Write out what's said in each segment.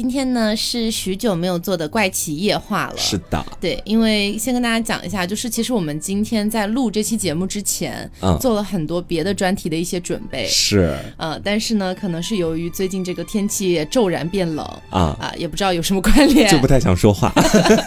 今天呢是许久没有做的怪奇夜话了。是的，对，因为先跟大家讲一下，就是其实我们今天在录这期节目之前，嗯做了很多别的专题的一些准备。是呃，但是呢，可能是由于最近这个天气骤然变冷啊，啊、也不知道有什么关联，就不太想说话。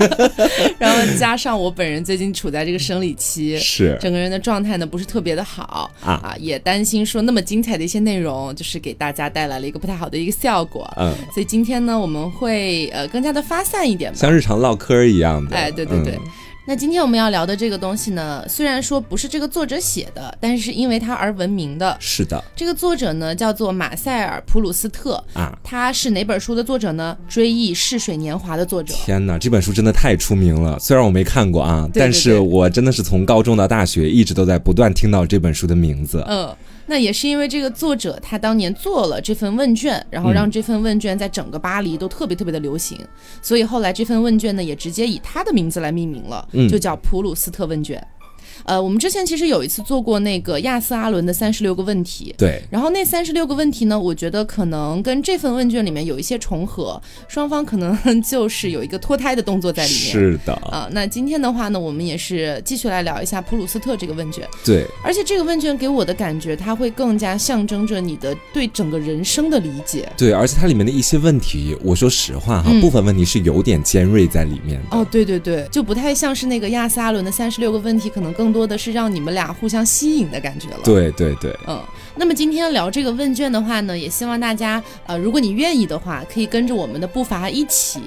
然后加上我本人最近处在这个生理期，是整个人的状态呢不是特别的好啊也担心说那么精彩的一些内容，就是给大家带来了一个不太好的一个效果。嗯，所以今天呢，我们会呃更加的发散一点吧。像日常唠嗑一样的。哎，对对对。嗯那今天我们要聊的这个东西呢，虽然说不是这个作者写的，但是因为他而闻名的。是的这个作者呢叫做马塞尔·普鲁斯特，啊，他是哪本书的作者呢？《追忆似水年华》的作者。天哪，这本书真的太出名了。虽然我没看过啊，对对但是我真的是从高中到大学一直都在不断听到这本书的名字。嗯，那也是因为这个作者他当年做了这份问卷，然后让这份问卷在整个巴黎都特别特别的流行，所以后来这份问卷呢也直接以他的名字来命名了，嗯。就叫普鲁斯特问卷。呃，我们之前其实有一次做过那个亚瑟阿伦的三十六个问题。对，然后那三十六个问题呢，我觉得可能跟这份问卷里面有一些重合，双方可能 就是有一个脱胎的动作在里面。是的，啊、那今天的话呢，我们也是继续来聊一下普鲁斯特这个问卷。对，而且这个问卷给我的感觉，它会更加象征着你的对整个人生的理解。对，而且它里面的一些问题，我说实话哈，嗯部分问题是有点尖锐在里面的。哦，对对对，就不太像是那个亚瑟阿伦的三十六个问题，可能更多的是让你们俩互相吸引的感觉了。，对对对，嗯，那么今天聊这个问卷的话呢，也希望大家，呃，如果你愿意的话，可以跟着我们的步伐一起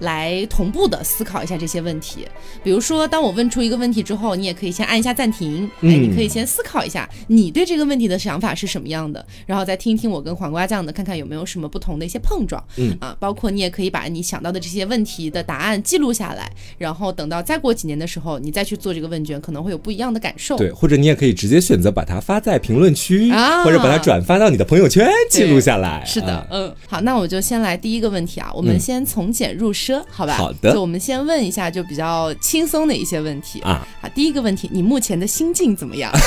来同步的思考一下这些问题。比如说，当我问出一个问题之后，你也可以先按一下暂停，哎，嗯你可以先思考一下你对这个问题的想法是什么样的，然后再听一听我跟黄瓜酱的，看看有没有什么不同的一些碰撞。嗯啊，包括你也可以把你想到的这些问题的答案记录下来，然后等到再过几年的时候，你再去做这个问卷，可能会有不一样的感受。对，或者你也可以直接选择把它发在评论区，啊或者把它转发到你的朋友圈，记录下来。是的啊，嗯，好，那我就先来第一个问题啊，我们嗯先从简入奢，好吧？好的就我们先问一下，就比较轻松的一些问题。啊，好，第一个问题，你目前的心境怎么样？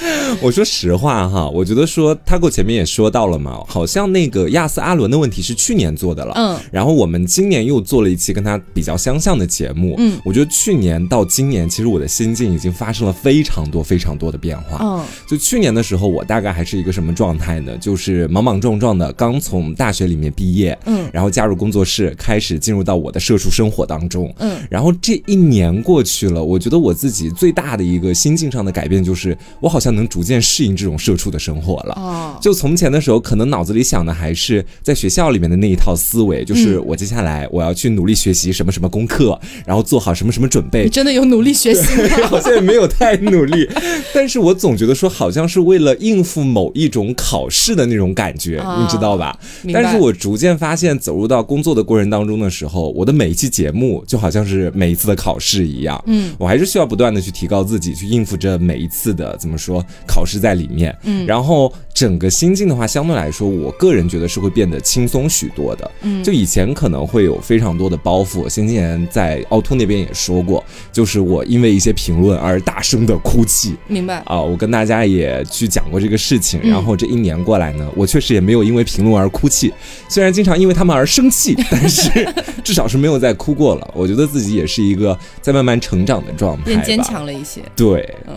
我说实话哈，我觉得说他给我前面也说到了嘛，好像那个亚瑟阿伦的问题是去年做的了，嗯，然后我们今年又做了一期跟他比较相像的节目，嗯，我觉得去年到今年，其实我的心境已经发生了非常多非常多的变化。嗯就去年的时候，我大概还是一个什么状态呢？就是莽莽撞撞的，刚从大学里面毕业，嗯然后加入工作室，开始进入到我的社畜生活当中，嗯然后这一年过去了，我觉得我自己最大的一个心境上的改变就是，我好像能逐渐适应这种社畜的生活了。哦，就从前的时候，可能脑子里想的还是在学校里面的那一套思维，就是嗯我接下来我要去努力学习什么什么功课，然后做好什么什么准备你。真的有努力学习吗？好像也没有太努力，但是我总觉得说好像是为了应付某一种考试的那种感觉，啊你知道吧？但是我逐渐发现，走入到工作的过程当中的时候，我的每一期节目就好像是每一次的考试一样，嗯，我还是需要不断的去提高自己，去应付着每一次的怎么说考试在里面，嗯。然后整个心境的话，相对来说，我个人觉得是会变得轻松许多的，嗯就以前可能会有非常多的包袱，先前在凹凸那边也说过，就是我因为一些评论而大声的哭泣。明白。啊，我跟大家也去讲过这个事情，嗯然后这一年过来呢，我确实也没有因为评论而哭泣，虽然经常因为他们而生气，但是至少是没有再哭过了。我觉得自己也是一个在慢慢成长的状态吧，变坚强了一些，对，嗯。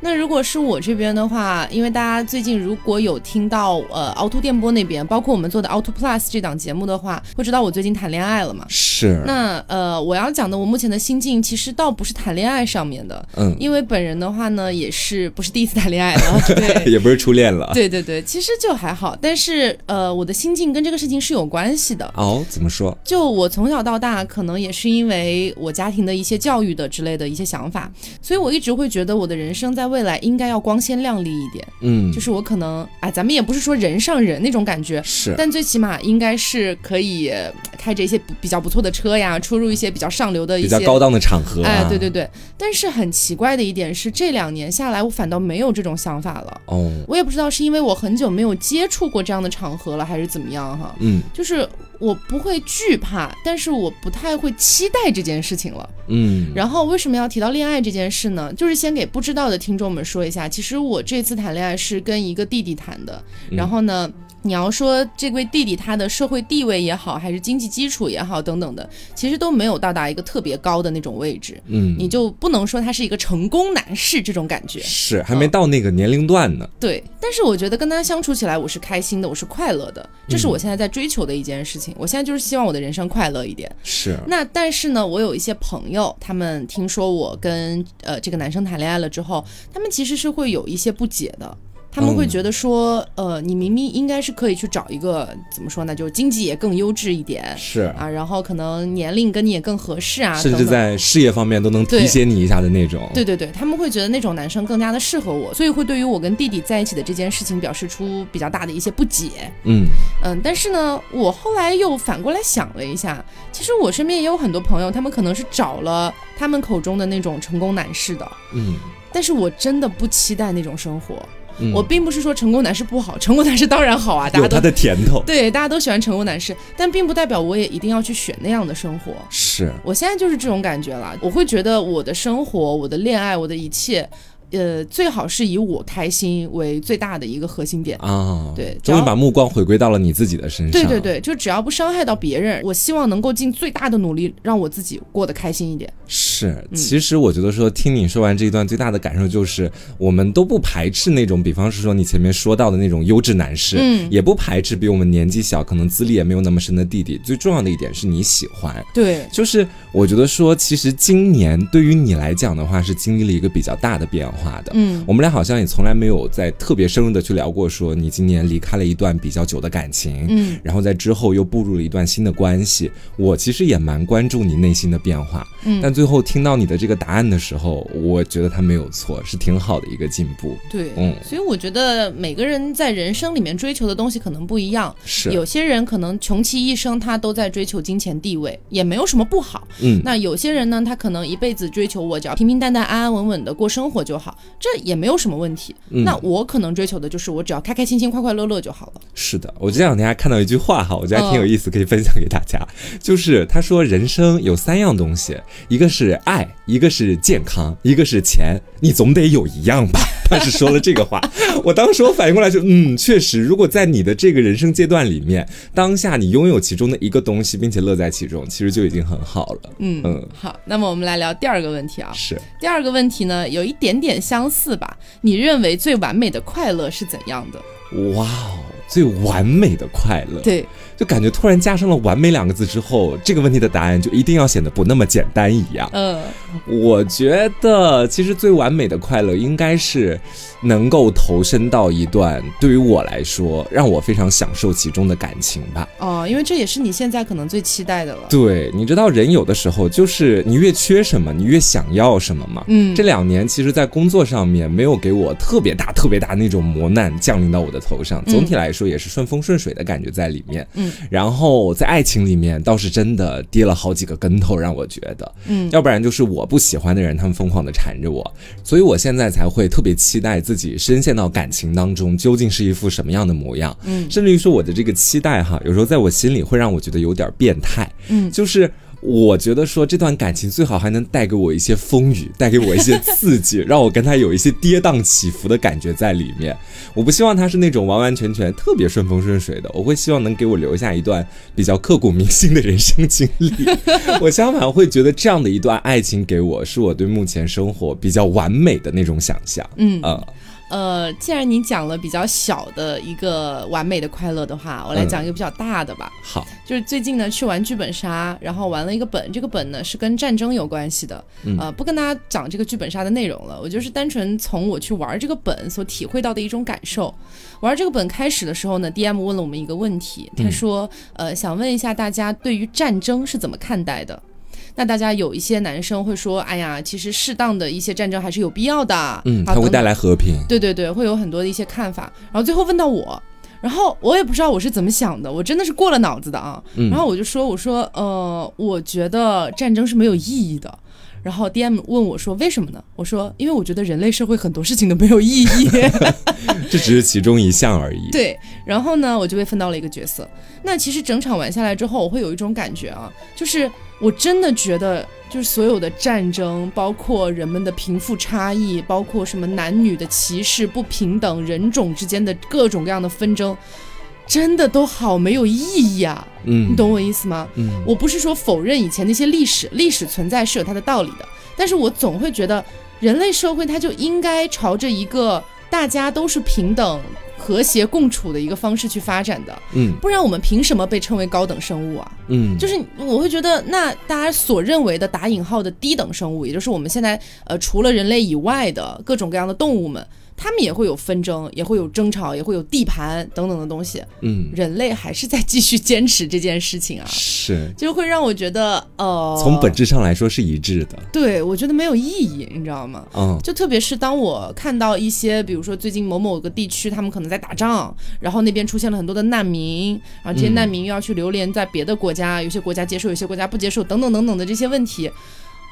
那如果是我这边的话，因为大家最近如果有听到呃凹凸电波那边，包括我们做的凹凸 Plus 这档节目的话，会知道我最近谈恋爱了嘛。是，那呃，我要讲的我目前的心境，其实倒不是谈恋爱上面的，嗯，因为本人的话呢，也是不是第一次谈恋爱了，对。也不是初恋了。对对对，其实就还好，但是呃，我的心境跟这个事情是有关系的。哦，怎么说？就我从小到大，可能也是因为我家庭的一些教育的之类的一些想法，所以我一直会觉得我的人生在未来应该要光鲜亮丽一点。嗯，就是我可能，哎，咱们也不是说人上人那种感觉，是，但最起码应该是可以呃开着一些不比较不错的车呀，出入一些比较上流的一些比较高档的场合、啊。哎，对对对。但是很奇怪的一点是，这两年下来，我反倒没有这种想法了。哦，我也不知道是因为我很久没有接触过这样的场合了，还是怎么样哈。嗯，就是我不会惧怕，但是我不太会期待这件事情了。嗯，然后为什么要提到恋爱这件事呢？就是先给不知道的听众们说一下，其实我这次谈恋爱是跟一个弟弟谈的。然后呢，你要说这位弟弟他的社会地位也好，还是经济基础也好等等的，其实都没有到达一个特别高的那种位置。嗯，你就不能说他是一个成功男士这种感觉。是还没到那个年龄段呢。对，但是我觉得跟他相处起来，我是开心的，我是快乐的，这是我现在在追求的一件事情。我现在就是希望我的人生快乐一点。是，那但是呢，我有一些朋友，他们听说我跟呃这个男生谈恋爱了之后，他们其实是会有一些不解的。他们会觉得说，呃，你明明应该是可以去找一个怎么说呢，就经济也更优质一点，是啊，然后可能年龄跟你也更合适啊，甚至在事业方面都能提携你一下的那种。对对对，他们会觉得那种男生更加的适合我，所以会对于我跟弟弟在一起的这件事情表示出比较大的一些不解。嗯嗯，但是呢，我后来又反过来想了一下，其实我身边也有很多朋友，他们可能是找了他们口中的那种成功男士的，嗯，但是我真的不期待那种生活。我并不是说成功男士不好，成功男士当然好啊，大家都他的甜头。对，大家都喜欢成功男士，但并不代表我也一定要去选那样的生活。是我现在就是这种感觉了，我会觉得我的生活、我的恋爱、我的一切。呃，最好是以我开心为最大的一个核心点啊，对，终于把目光回归到了你自己的身上。对对对，就只要不伤害到别人，我希望能够尽最大的努力让我自己过得开心一点。是，其实我觉得说，听你说完这一段，最大的感受就是，我们都不排斥那种，比方是说你前面说到的那种优质男士，嗯，也不排斥比我们年纪小，可能资历也没有那么深的弟弟。最重要的一点是你喜欢，对，就是我觉得说，其实今年对于你来讲的话，是经历了一个比较大的变化。化的，嗯，我们俩好像也从来没有在特别深入的去聊过，说你今年离开了一段比较久的感情，嗯，然后在之后又步入了一段新的关系。我其实也蛮关注你内心的变化，嗯，但最后听到你的这个答案的时候，我觉得他没有错，是挺好的一个进步，对，嗯，所以我觉得每个人在人生里面追求的东西可能不一样，是。有些人可能穷其一生他都在追求金钱地位，也没有什么不好，嗯，那有些人呢，他可能一辈子追求我只要平平淡淡、安安稳稳的过生活就好，这也没。有什么问题，那我可能追求的就是我只要开开心心、快快乐乐就好了。是的，我这两天还看到一句话哈，我觉得还挺有意思，可以分享给大家。就是他说，人生有三样东西，一个是爱，一个是健康，一个是钱，你总得有一样吧。他是说了这个话，我当时我反应过来就，嗯，确实，如果在你的这个人生阶段里面，当下你拥有其中的一个东西，并且乐在其中，其实就已经很好了。嗯嗯，好，那么我们来聊第二个问题啊。是第二个问题呢，有一点点相似吧？你认为最完美的快乐是怎样的？哇哦，最完美的快乐，对。就感觉突然加上了“完美”两个字之后，这个问题的答案就一定要显得不那么简单一样。嗯，我觉得其实最完美的快乐应该是能够投身到一段对于我来说让我非常享受其中的感情吧。哦，因为这也是你现在可能最期待的了。对，你知道人有的时候就是你越缺什么，你越想要什么嘛？嗯，这两年其实，在工作上面没有给我特别大、特别大那种磨难降临到我的头上，总体来说也是顺风顺水的感觉在里面。嗯。然后在爱情里面倒是真的跌了好几个跟头，让我觉得，嗯，要不然就是我不喜欢的人，他们疯狂的缠着我，所以我现在才会特别期待自己深陷到感情当中，究竟是一副什么样的模样，嗯，甚至于说我的这个期待哈，有时候在我心里会让我觉得有点变态，嗯，就是。我觉得说这段感情最好还能带给我一些风雨，带给我一些刺激，让我跟他有一些跌宕起伏的感觉在里面。我不希望他是那种完完全全特别顺风顺水的，我会希望能给我留下一段比较刻骨铭心的人生经历。我相反会觉得这样的一段爱情给我是我对目前生活比较完美的那种想象。嗯呃。呃，既然你讲了比较小的一个完美的快乐的话，我来讲一个比较大的吧。好，就是最近呢去玩剧本杀，然后玩了一个本，这个本呢是跟战争有关系的。呃，不跟大家讲这个剧本杀的内容了，我就是单纯从我去玩这个本所体会到的一种感受。玩这个本开始的时候呢，DM 问了我们一个问题，他说：“呃，想问一下大家对于战争是怎么看待的？”那大家有一些男生会说，哎呀，其实适当的一些战争还是有必要的，嗯，它会带来和平。对对对，会有很多的一些看法。然后最后问到我，然后我也不知道我是怎么想的，我真的是过了脑子的啊。然后我就说，我说，呃，我觉得战争是没有意义的。然后 DM 问我说为什么呢？我说因为我觉得人类社会很多事情都没有意义。这只是其中一项而已。对，然后呢，我就被分到了一个角色。那其实整场玩下来之后，我会有一种感觉啊，就是我真的觉得，就是所有的战争，包括人们的贫富差异，包括什么男女的歧视、不平等、人种之间的各种各样的纷争，真的都好没有意义啊！嗯，你懂我意思吗？嗯，我不是说否认以前那些历史，历史存在是有它的道理的，但是我总会觉得人类社会它就应该朝着一个大家都是平等、和谐共处的一个方式去发展的，嗯。不然我们凭什么被称为高等生物啊？嗯，就是我会觉得，那大家所认为的打引号的低等生物，也就是我们现在呃除了人类以外的各种各样的动物们，它们也会有纷争，也会有争吵，也会有地盘等等的东西。嗯人类还是在继续坚持这件事情啊，是就会让我觉得呃，从本质上来说是一致的。对我觉得没有意义，你知道吗？嗯就特别是当我看到一些，比如说最近某某个地区，他们可能在打仗，然后那边出现了很多的难民，然后这些嗯难民又要去流连在别的国家，有些国家接受，有些国家不接受，等等等等的这些问题。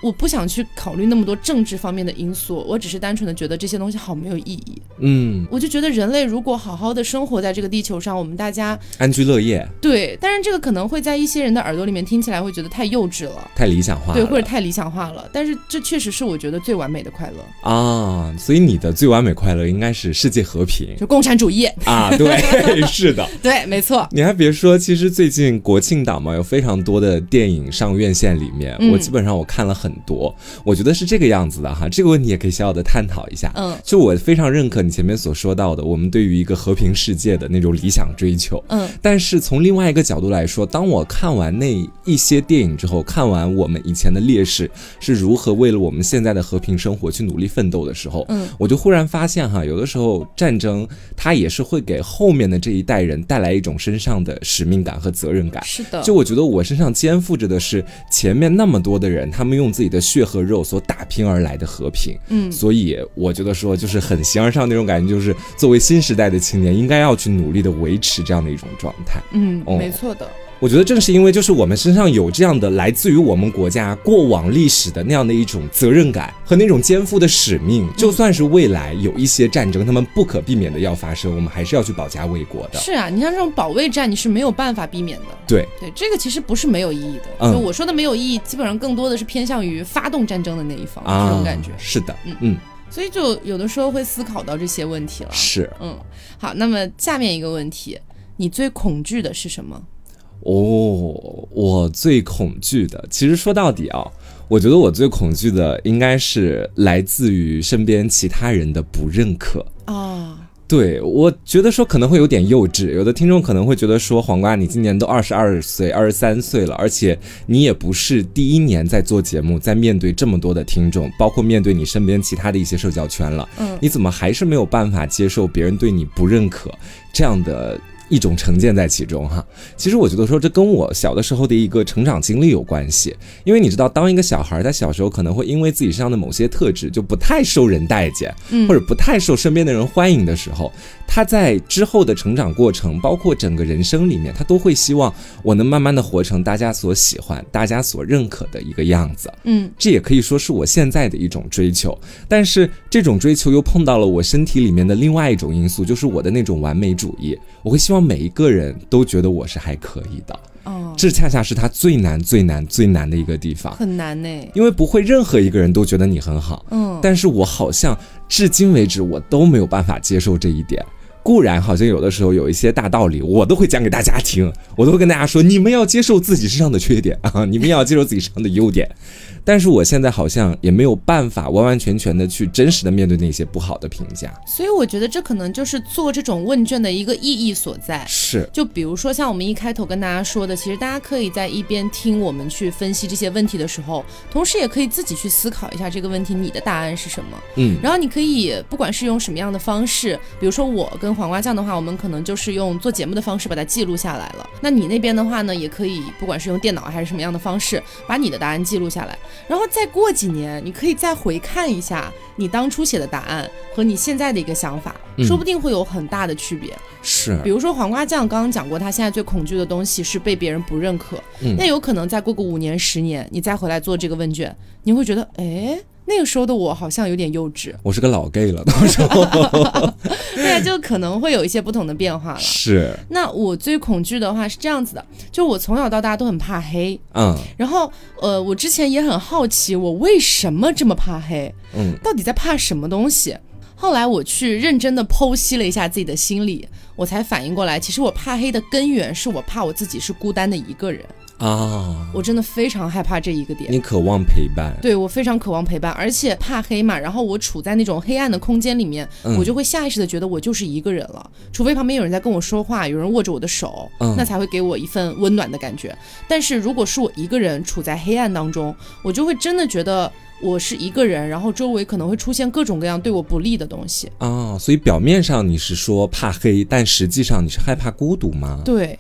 我不想去考虑那么多政治方面的因素，我只是单纯的觉得这些东西好没有意义。嗯，我就觉得人类如果好好的生活在这个地球上，我们大家安居乐业对，当然这个可能会在一些人的耳朵里面听起来会觉得太幼稚了，太理想化了，对，或者太理想化了。但是这确实是我觉得最完美的快乐，啊，所以你的最完美快乐应该是世界和平就共产主义。啊，对，是的。对，没错。你还别说，其实最近国庆档嘛，有非常多的电影上院线，里面、嗯我基本上我看了很多，我觉得是这个样子的哈。这个问题也可以小小的探讨一下。嗯就我非常认可你前面所说到的，我们对于一个和平世界的那种理想追求。嗯但是从另外一个角度来说，当我看完那一些电影之后，看完我们以前的烈士是如何为了我们现在的和平生活去努力奋斗的时候，嗯，我就忽然发现哈，有的时候战争它也是会给后面的这一代人带来一种身上的使命感和责任感。是的。就我觉得我身上肩负着的是前面那么多的人，他们用自己的血和肉所打拼而来的和平。嗯所以我觉得说，就是很形而上那种感觉，就是作为新时代的青年，应该要去努力的维持这样的一种状态。嗯，哦没错的。我觉得正是因为就是我们身上有这样的来自于我们国家过往历史的那样的一种责任感和那种肩负的使命，就算是未来有一些战争，他们不可避免的要发生，我们还是要去保家卫国的。是啊，你像这种保卫战，你是没有办法避免的。对，对，这个其实不是没有意义的。嗯就我说的没有意义，基本上更多的是偏向于发动战争的那一方、啊，这种感觉。是的，嗯嗯，所以就有的时候会思考到这些问题了。是嗯，好，那么下面一个问题，你最恐惧的是什么？哦，我最恐惧的，其实说到底啊，我觉得我最恐惧的应该是来自于身边其他人的不认可。啊，对，我觉得说可能会有点幼稚，有的听众可能会觉得说，黄瓜，你今年都二十二岁、二十三岁了，而且你也不是第一年在做节目，在面对这么多的听众，包括面对你身边其他的一些社交圈了，嗯你怎么还是没有办法接受别人对你不认可这样的？一种成见在其中哈，其实我觉得说这跟我小的时候的一个成长经历有关系，因为你知道，当一个小孩在小时候可能会因为自己身上的某些特质就不太受人待见，嗯。或者不太受身边的人欢迎的时候，他在之后的成长过程，包括整个人生里面，他都会希望我能慢慢的活成大家所喜欢、大家所认可的一个样子。嗯这也可以说是我现在的一种追求，但是这种追求又碰到了我身体里面的另外一种因素，就是我的那种完美主义。我会希望每一个人都觉得我是还可以的，哦，这恰恰是他最难、最难、最难的一个地方，很难呢。因为不会任何一个人都觉得你很好，嗯，但是我好像至今为止我都没有办法接受这一点。固然好像有的时候有一些大道理，我都会讲给大家听，我都会跟大家说，你们要接受自己身上的缺点啊，你们也要接受自己身上的优点。但是我现在好像也没有办法完完全全的去真实的面对那些不好的评价。所以我觉得这可能就是做这种问卷的一个意义所在。是，就比如说像我们一开头跟大家说的，其实大家可以在一边听我们去分析这些问题的时候，同时也可以自己去思考一下这个问题你的答案是什么。嗯，然后你可以不管是用什么样的方式，比如说我跟黄瓜酱的话，我们可能就是用做节目的方式把它记录下来了。那你那边的话呢，也可以不管是用电脑还是什么样的方式，把你的答案记录下来，然后再过几年，你可以再回看一下你当初写的答案和你现在的一个想法，嗯说不定会有很大的区别。是比如说黄瓜酱，刚刚讲过，他现在最恐惧的东西是被别人不认可。嗯那有可能再过个五年、十年，你再回来做这个问卷，你会觉得，哎，那个时候的我好像有点幼稚。我是个老 gay 了，到时候 对啊，就可能会有一些不同的变化了。是那我最恐惧的话是这样子的，就我从小到大都很怕黑，嗯然后呃，我之前也很好奇，我为什么这么怕黑，嗯到底在怕什么东西？后来我去认真的剖析了一下自己的心理，我才反应过来，其实我怕黑的根源是我怕我自己是孤单的一个人，啊，我真的非常害怕这一个点。你渴望陪伴，对我非常渴望陪伴，而且怕黑嘛，然后我处在那种黑暗的空间里面，嗯。我就会下意识的觉得我就是一个人了，除非旁边有人在跟我说话，有人握着我的手，嗯。那才会给我一份温暖的感觉。但是如果是我一个人处在黑暗当中，我就会真的觉得我是一个人，然后周围可能会出现各种各样对我不利的东西。啊，所以表面上你是说怕黑，但实际上你是害怕孤独吗？对，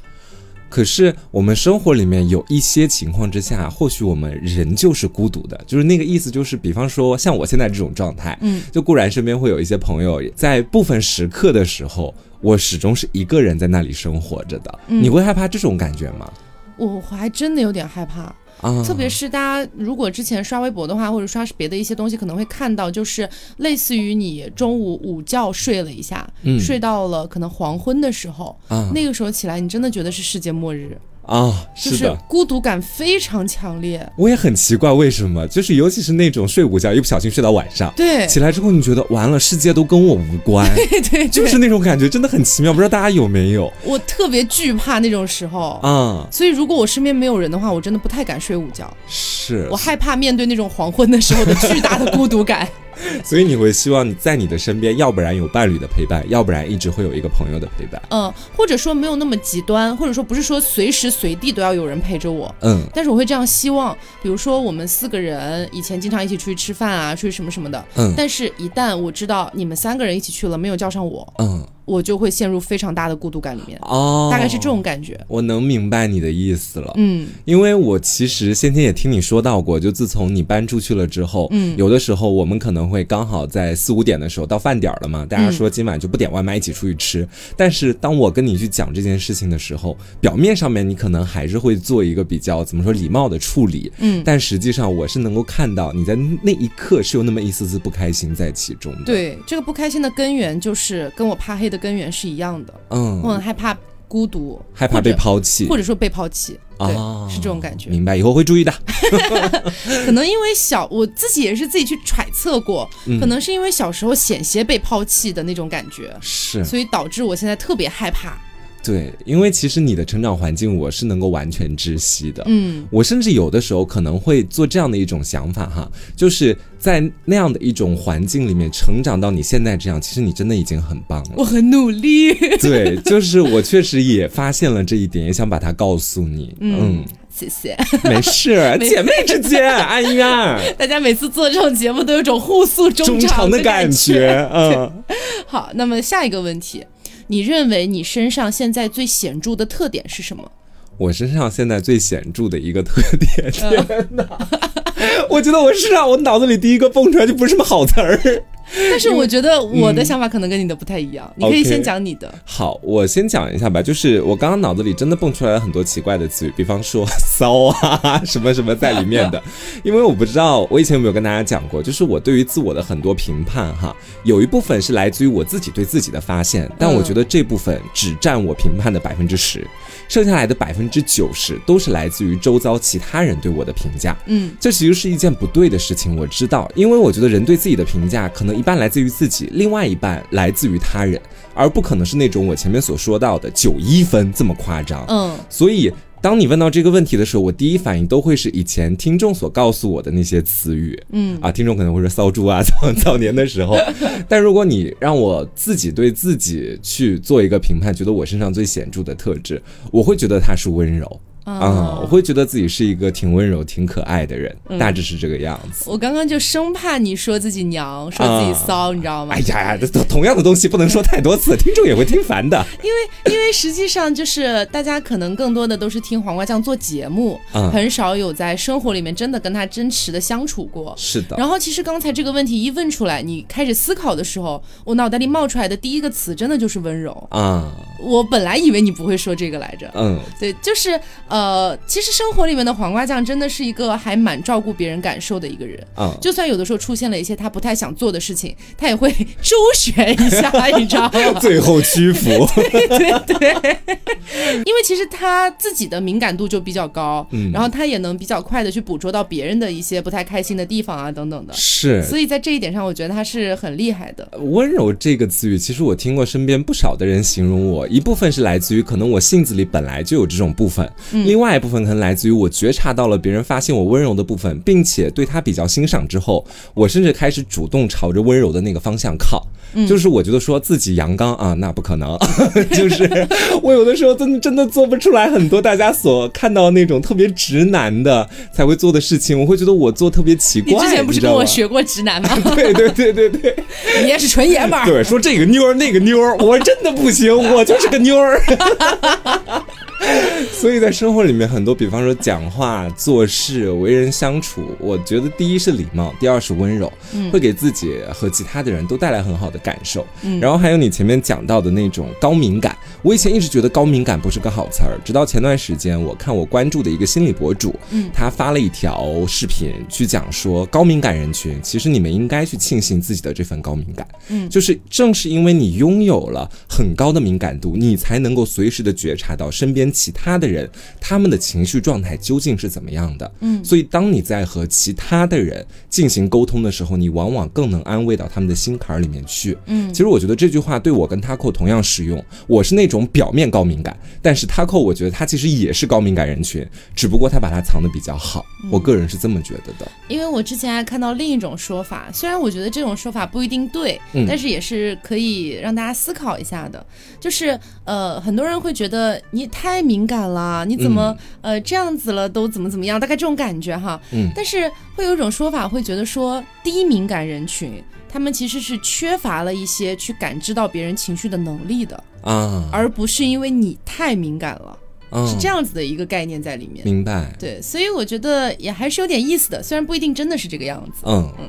可是我们生活里面有一些情况之下，或许我们人就是孤独的，就是那个意思，就是比方说像我现在这种状态，嗯，就固然身边会有一些朋友，在部分时刻的时候，我始终是一个人在那里生活着的。嗯你会害怕这种感觉吗？我还真的有点害怕。啊，特别是大家如果之前刷微博的话，或者刷别的一些东西，可能会看到，就是类似于你中午午觉睡了一下，嗯。睡到了可能黄昏的时候，啊那个时候起来，你真的觉得是世界末日，啊，就是的。孤独感非常强烈。我也很奇怪，为什么？就是尤其是那种睡午觉，一不小心睡到晚上，对，起来之后你觉得完了，世界都跟我无关，对对，就是那种感觉，真的很奇妙。不知道大家有没有我特别惧怕那种时候。啊？所以，如果我身边没有人的话，我真的不太敢睡午觉，是我，害怕面对那种黄昏的时候的巨大的孤独感。所以你会希望你在你的身边，要不然有伴侣的陪伴，要不然一直会有一个朋友的陪伴。嗯，或者说没有那么极端，或者说不是说随时随地都要有人陪着我，嗯但是我会这样希望，比如说我们四个人以前经常一起出去吃饭啊，出去什么什么的。嗯但是，一旦我知道你们三个人一起去了，没有叫上我，嗯我就会陷入非常大的孤独感里面，哦，大概是这种感觉。我能明白你的意思了。嗯因为我其实先前也听你说到过，就自从你搬出去了之后，嗯有的时候我们可能会刚好在四五点的时候到饭点儿了嘛，大家说今晚就不点外卖，一起出去吃。但是当我跟你去讲这件事情的时候，表面上面你可能还是会做一个比较怎么说礼貌的处理，嗯，但实际上我是能够看到你在那一刻是有那么一丝丝不开心在其中的。，对，这个不开心的根源就是跟我怕黑的根源是一样的，嗯我嗯，很害怕孤独，害怕被抛弃或者说被抛弃，对，啊是这种感觉。明白，以后会注意的。可能因为小，我自己也是自己去揣测过，嗯可能是因为小时候险些被抛弃的那种感觉，是所以导致我现在特别害怕。对，因为其实你的成长环境我是能够完全知悉的。嗯我甚至有的时候可能会做这样的一种想法哈，就是在那样的一种环境里面成长到你现在这样，其实你真的已经很棒了。我很努力。对，就是我确实也发现了这一点，也想把它告诉你。嗯，谢谢没事，姐妹之间，哎呀，大家，每次做这种节目都有种互诉衷衷肠的感觉。觉。嗯，好，那么下一个问题，你认为你身上现在最显著的特点是什么？我身上现在最显著的一个特点，天哪！我觉得我身上，我脑子里第一个蹦出来就不是什么好词儿。但是我觉得我的想法可能跟你的不太一样，你可以先讲你的。好，我先讲一下吧，就是我刚刚脑子里真的蹦出来了很多奇怪的词语，比方说 骚啊，什么什么在里面的。因为我不知道我以前有没有跟大家讲过，就是我对于自我的很多评判哈，有一部分是来自于我自己对自己的发现，但我觉得这部分只占我评判的百分之十，剩下来的百分之九十都是来自于周遭其他人对我的评价。嗯这其实是一件不对的事情，我知道，因为我觉得人对自己的评价可能一半来自于自己，另外一半来自于他人，而不可能是那种我前面所说到的九一分这么夸张。嗯所以，当你问到这个问题的时候，我第一反应都会是以前听众所告诉我的那些词语。嗯啊，听众可能会说骚猪啊，早早年的时候，但如果你让我自己对自己去做一个评判，觉得我身上最显著的特质，我会觉得它是温柔。啊、我会觉得自己是一个挺温柔、挺可爱的人，嗯大致是这个样子。我刚刚就生怕你说自己娘，说自己骚，你知道吗哎？呀呀，这同样的东西不能说太多次，听众也会听烦的。因为因为实际上就是大家可能更多的都是听黄瓜酱做节目，嗯很少有在生活里面真的跟他真实的相处过。是的，然后其实刚才这个问题一问出来，你开始思考的时候，我脑袋里冒出来的第一个词真的就是温柔。啊，我本来以为你不会说这个来着，嗯，对，就是呃，其实生活里面的黄瓜酱真的是一个还蛮照顾别人感受的一个人。啊，就算有的时候出现了一些他不太想做的事情，他也会周旋一下，你知道吗？最后屈服。对对，因为其实他自己的敏感度就比较高，嗯然后他也能比较快的去捕捉到别人的一些不太开心的地方啊等等的，是，所以在这一点上，我觉得他是很厉害的。温柔这个词语，其实我听过身边不少的人形容我，一部分是来自于可能我性子里本来就有这种部分，另外一部分可能来自于我觉察到了别人发现我温柔的部分，并且对他比较欣赏之后，我甚至开始主动朝着温柔的那个方向靠。就是我觉得说自己阳刚啊，那不可能，就是我有的时候真的真的做不出来很多大家所看到那种特别直男的才会做的事情，我会觉得我做特别奇怪。你之前不是？跟我学过直男吗？对对对对对。你也是纯爷们儿。对，说这个妞儿那个妞儿，我真的不行，我就是个妞儿。所以在生活里面，很多，比方说讲话、做事、为人相处，我觉得第一是礼貌，第二是温柔，会给自己和其他的人都带来很好的感受。然后还有你前面讲到的那种高敏感，我以前一直觉得高敏感不是个好词儿，直到前段时间我看我关注的一个心理博主，嗯。他发了一条视频去讲说，高敏感人群其实你们应该去庆幸自己的这份高敏感，嗯，就是正是因为你拥有了很高的敏感度，你才能够随时的觉察到身边其他的人他们的情绪状态究竟是怎么样的，嗯，所以当你在和其他的人进行沟通的时候，你往往更能安慰到他们的心坎儿里面去，嗯，其实我觉得这句话对我跟 Taco 同样适用，我是那种表面高敏感，但是 Taco 我觉得他其实也是高敏感人群，只不过他把它藏得比较好，我个人是这么觉得的，因为我之前还看到另一种说法，虽然我觉得这种说法不一定对，嗯。但是也是可以让大家思考一下的。就是呃，很多人会觉得你太敏感了，你怎么、呃这样子了都怎么怎么样，大概这种感觉哈。嗯但是会有一种说法，会觉得说低敏感人群。他们其实是缺乏了一些去感知到别人情绪的能力的，啊，而不是因为你太敏感了，嗯是这样子的一个概念在里面。明白，对，所以我觉得也还是有点意思的，虽然不一定真的是这个样子。嗯嗯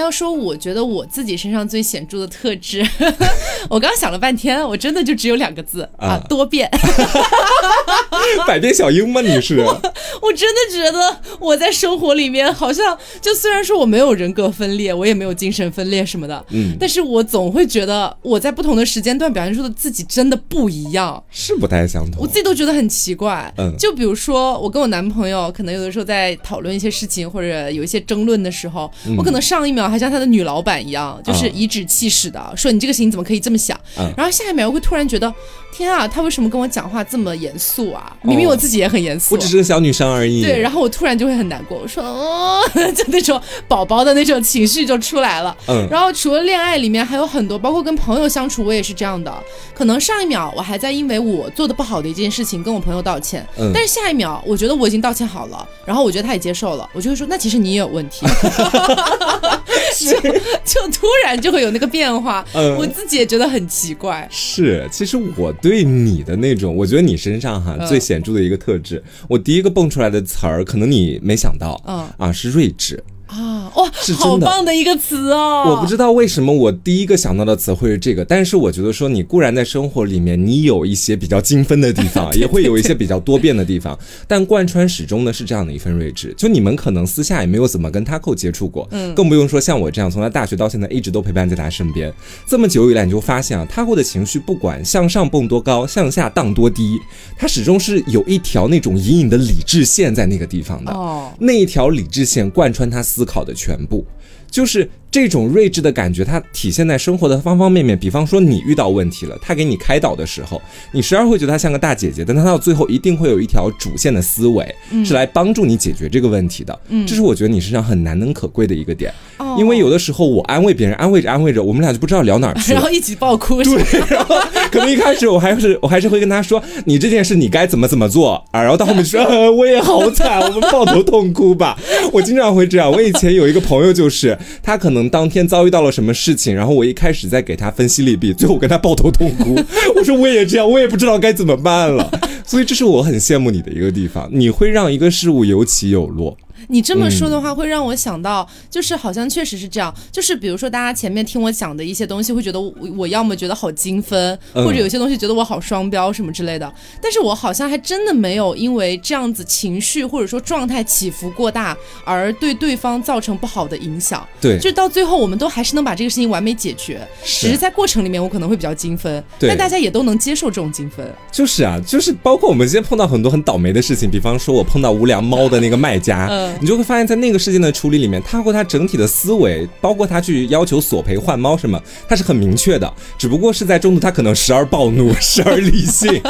要说我觉得我自己身上最显著的特质，我刚想了半天，我真的就只有两个字啊，啊多变。百变小樱吗？你是？我真的觉得我在生活里面好像，就虽然说我没有人格分裂，我也没有精神分裂什么的，嗯，但是我总会觉得我在不同的时间段表现出的自己真的不一样。是不太相同我自。己都觉得很奇怪。嗯就比如说我跟我男朋友，可能有的时候在讨论一些事情或者有一些争论的时候，我可能上一秒还像他的女老板一样，就是颐指气使的、说你这个事情怎么可以这么想，嗯然后下一秒我会突然觉得，天啊，他为什么跟我讲话这么严肃啊？明明我自己也很严肃。我只是个小女生而已。对，然后我突然就会很难过，我说，哦，就那种宝宝的那种情绪就出来了。嗯然后除了恋爱里面还有很多，包括跟朋友相处，我也是这样的。可能上一秒我还在因为我做的不好的一件事情跟我朋友道歉，嗯但是下一秒我觉得我已经道歉好了，然后我觉得他也接受了，我就会说，那其实你也有问题，就就突然就会有那个变化，嗯。我自己也觉得很奇怪。是，其实我对你的那种，我觉得你身上哈、嗯。最显著的一个特质，我第一个蹦出来的词儿，可能你没想到，嗯。啊，是睿智。啊，哇，是真的好棒的一个词哦！我不知道为什么我第一个想到的词会是这个，但是我觉得说你固然在生活里面你有一些比较精分的地方，也会有一些比较多变的地方，但贯穿始终的是这样的一份睿智。就你们可能私下也没有怎么跟他扣接触过，嗯，更不用说像我这样从他大学到现在一直都陪伴在他身边，这么久以来，你就发现啊，他后的情绪不管向上蹦多高，向下荡多低，他始终是有一条那种隐隐的理智线在那个地方的。哦，那一条理智线贯穿他思思考的全部。就是这种睿智的感觉，它体现在生活的方方面面。比方说，你遇到问题了，他给你开导的时候，你时而会觉得他像个大姐姐，但他到最后一定会有一条主线的思维，是来帮助你解决这个问题的。嗯，这是我觉得你身上很难能可贵的一个点。哦，因为有的时候我安慰别人，安慰着安慰着，我们俩就不知道聊哪儿去了，然后一起爆哭。对，然后可能一开始我还是 我还是会跟他说，你这件事你该怎么怎么做啊，然后到后面说，我也好惨，我们抱头痛哭吧。我经常会这样。我以前有一个朋友，就是他可能当天遭遇到了什么事情，然后我一开始在给他分析利弊，最后我跟他抱头痛哭。我说我也这样，我也不知道该怎么办了。所以这是我很羡慕你的一个地方，你会让一个事物有起有落。你这么说的话，会让我想到，就是好像确实是这样。就是比如说，大家前面听我讲的一些东西，会觉得我我要么觉得好精分，或者有些东西觉得我好双标什么之类的。但是我好像还真的没有因为这样子情绪或者说状态起伏过大而对对方造成不好的影响。对，就到最后我们都还是能把这个事情完美解决。只是在过程里面我可能会比较精分，但大家也都能接受这种精分。就是啊，就是包括我们今天碰到很多很倒霉的事情，比方说我碰到无良猫的那个卖家。你就会发现，在那个事件的处理里面，他和他整体的思维，包括他去要求索赔换猫什么，他是很明确的。只不过是在中途，他可能时而暴怒，时而理性。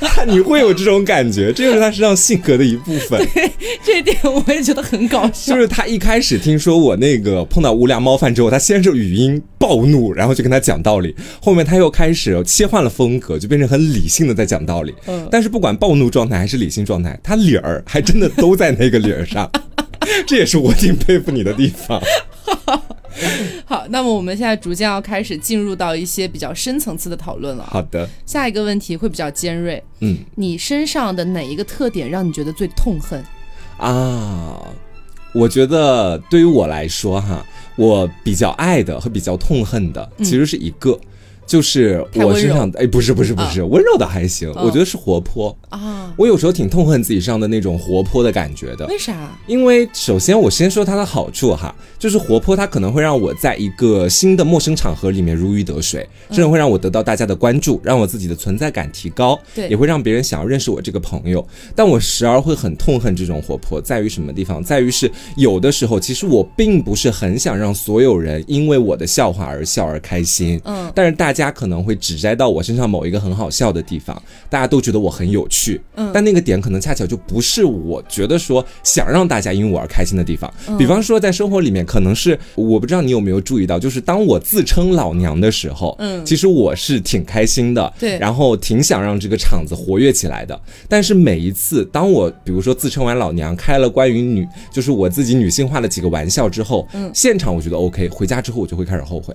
他你会有这种感觉，这就是他身上性格的一部分。对，这一点我也觉得很搞笑。就是他一开始听说我那个碰到无良猫贩之后，他先是语音暴怒，然后就跟他讲道理。后面他又开始切换了风格，就变成很理性的在讲道理。嗯。但是不管暴怒状态还是理性状态，他理儿还真的都在那个理儿上。这也是我挺佩服你的地方。好，那么我们现在逐渐要开始进入到一些比较深层次的讨论了。好的，下一个问题会比较尖锐。嗯，你身上的哪一个特点让你觉得最痛恨？啊，我觉得对于我来说哈，我比较爱的和比较痛恨的其实是一个。就是我身上，哎，不是不是不是，温柔的还行，我觉得是活泼啊。我有时候挺痛恨自己上的那种活泼的感觉的。为啥？因为首先我先说它的好处哈，就是活泼，它可能会让我在一个新的陌生场合里面如鱼得水，甚至会让我得到大家的关注，让我自己的存在感提高，对，也会让别人想要认识我这个朋友。但我时而会很痛恨这种活泼，在于什么地方？在于是有的时候，其实我并不是很想让所有人因为我的笑话而笑而开心，嗯，但是大。大家可能会只摘到我身上某一个很好笑的地方，大家都觉得我很有趣，嗯，但那个点可能恰巧就不是我觉得说想让大家因为我而开心的地方。比方说在生活里面，可能是我不知道你有没有注意到，就是当我自称老娘的时候，嗯，其实我是挺开心的，对，然后挺想让这个场子活跃起来的。但是每一次当我比如说自称完老娘，开了关于女就是我自己女性化的几个玩笑之后，嗯，现场我觉得 OK，回家之后我就会开始后悔。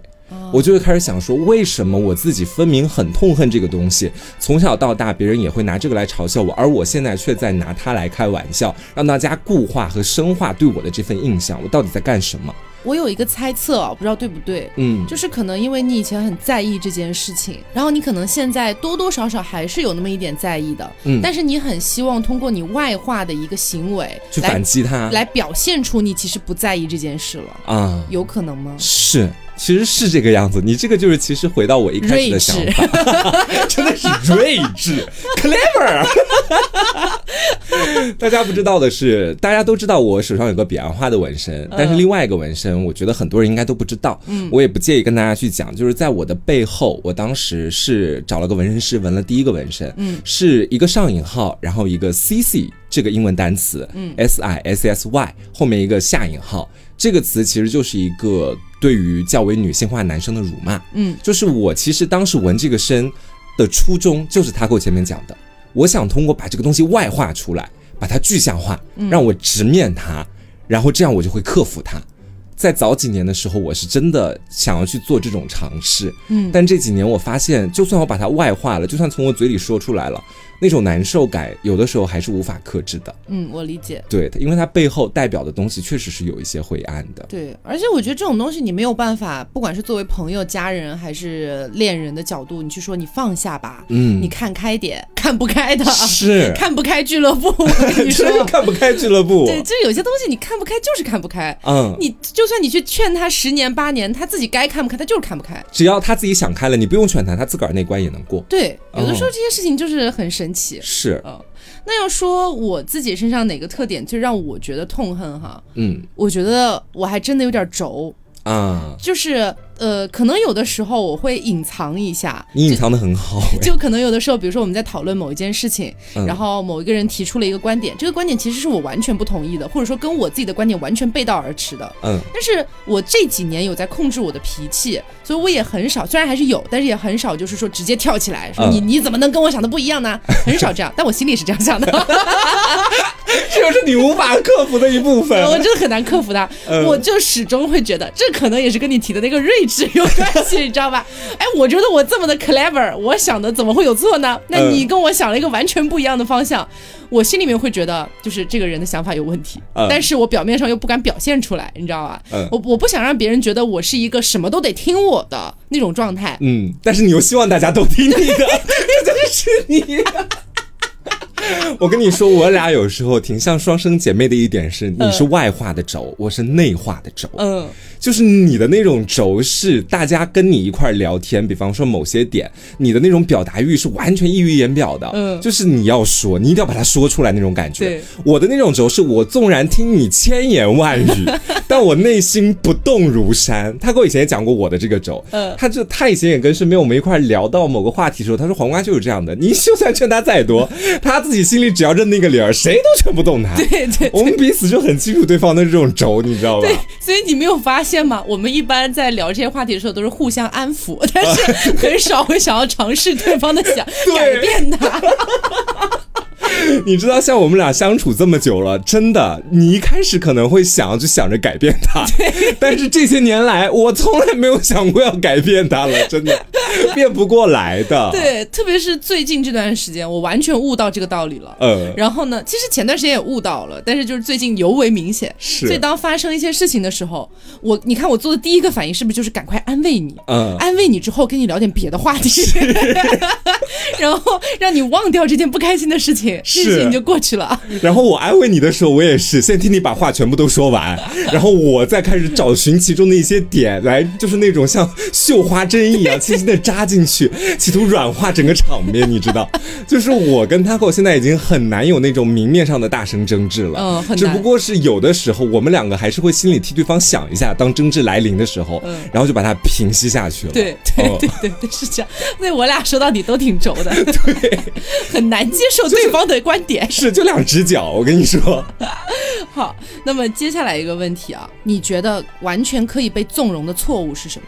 我就会开始想说，为什么我自己分明很痛恨这个东西，从小到大别人也会拿这个来嘲笑我，而我现在却在拿它来开玩笑，让大家固化和深化对我的这份印象。我到底在干什么？我有一个猜测，不知道对不对？嗯，就是可能因为你以前很在意这件事情，然后你可能现在多多少少还是有那么一点在意的，嗯，但是你很希望通过你外化的一个行为去反击他，来表现出你其实不在意这件事了啊？有可能吗？是。其实是这个样子，你这个就是其实回到我一开始的想法，真的是睿智，clever。大家不知道的是，大家都知道我手上有个彼岸花的纹身，但是另外一个纹身，我觉得很多人应该都不知道。嗯，我也不介意跟大家去讲，就是在我的背后，我当时是找了个纹身师纹了第一个纹身，嗯，是一个上引号，然后一个 C C 这个英文单词，嗯，S I S S Y 后面一个下引号。这个词其实就是一个对于较为女性化男生的辱骂，嗯，就是我其实当时纹这个身的初衷，就是他给我前面讲的，我想通过把这个东西外化出来，把它具象化，让我直面它，然后这样我就会克服它。在早几年的时候，我是真的想要去做这种尝试，嗯，但这几年我发现，就算我把它外化了，就算从我嘴里说出来了。那种难受感，有的时候还是无法克制的。嗯，我理解。对，因为它背后代表的东西确实是有一些灰暗的。对，而且我觉得这种东西你没有办法，不管是作为朋友、家人还是恋人的角度，你去说你放下吧，嗯，你看开点，看不开的，是 看不开俱乐部。你说看不开俱乐部，对，就是有些东西你看不开就是看不开。嗯，你就算你去劝他十年八年，他自己该看不开，他就是看不开。只要他自己想开了，你不用劝他，他自个儿那关也能过。对，有的时候这些事情就是很神。是。啊，那要说我自己身上哪个特点最让我觉得痛恨哈？嗯，我觉得我还真的有点轴。嗯，就是呃，可能有的时候我会隐藏一下，你隐藏的很好 哎。就可能有的时候，比如说我们在讨论某一件事情，嗯然后某一个人提出了一个观点，这个观点其实是我完全不同意的，或者说跟我自己的观点完全背道而驰的。嗯但是我这几年有在控制我的脾气，所以我也很少，虽然还是有，但是也很少就是说直接跳起来说嗯你你怎么能跟我想的不一样呢？很少这样，但我心里是这样想的，这就是你无法克服的一部分。我真的很难克服它。嗯我就始终会觉得这可能也是跟你提的那个睿 智有关系，你知道吧？哎，我觉得我这么的 clever，我想的怎么会有错呢？那嗯你跟我想了一个完全不一样的方向，我心里面会觉得就是这个人的想法有问题，嗯但是我表面上又不敢表现出来，你知道吧？嗯我我不想让别人觉得我是一个什么都得听我的那种状态。嗯，但是你又希望大家都听你的，这就是你。我跟你说，我俩有时候挺像双生姐妹的一点是，你是外化的轴，我是内化的轴。嗯，就是你的那种轴是大家跟你一块聊天，比方说某些点，你的那种表达欲是完全溢于言表的。嗯就是你要说，你一定要把它说出来那种感觉。我的那种轴是我纵然听你千言万语，但我内心不动如山。他跟我以前也讲过我的这个轴，嗯他就他以前也跟身边我们一块聊到某个话题的时候，他说黄瓜就是这样的，你就算劝他再多，他自己心里只要认那个理儿，谁都劝不动他。对对我们彼此就很清楚对方的这种轴，你知道吧？对，所以你没有发现吗？我们一般在聊这些话题的时候都是互相安抚，但是 很少会想要尝试对方的想改变他。你知道，像我们俩相处这么久了，真的，你一开始可能会想要去想着改变他，但是这些年来，我从来没有想过要改变他了，真的。变不过来的。，对，特别是最近这段时间，我完全悟到这个道理了。嗯，然后呢，其实前段时间也悟到了，但是就是最近尤为明显。是。所以当发生一些事情的时候，我你看我做的第一个反应是不是就是赶快安慰你？嗯。安慰你之后跟你聊点别的话题，然后让你忘掉这件不开心的事情，是事情就过去了。然后我安慰你的时候，我也是先听你把话全部都说完，然后我再开始找寻其中的一些点来，就是那种像绣花针一样轻轻的扎进去，企图软化整个场面。你知道，就是我跟 Taco 现在已经很难有那种明面上的大声争执了，嗯很只不过是有的时候我们两个还是会心里替对方想一下，当争执来临的时候，嗯然后就把它平息下去了。对 对哦对对对，是这样。所以我俩说到底都挺轴的，对，很难接受对方的观点。是就两只脚，我跟你说，好，那么接下来一个问题啊，你觉得完全可以被纵容的错误是什么？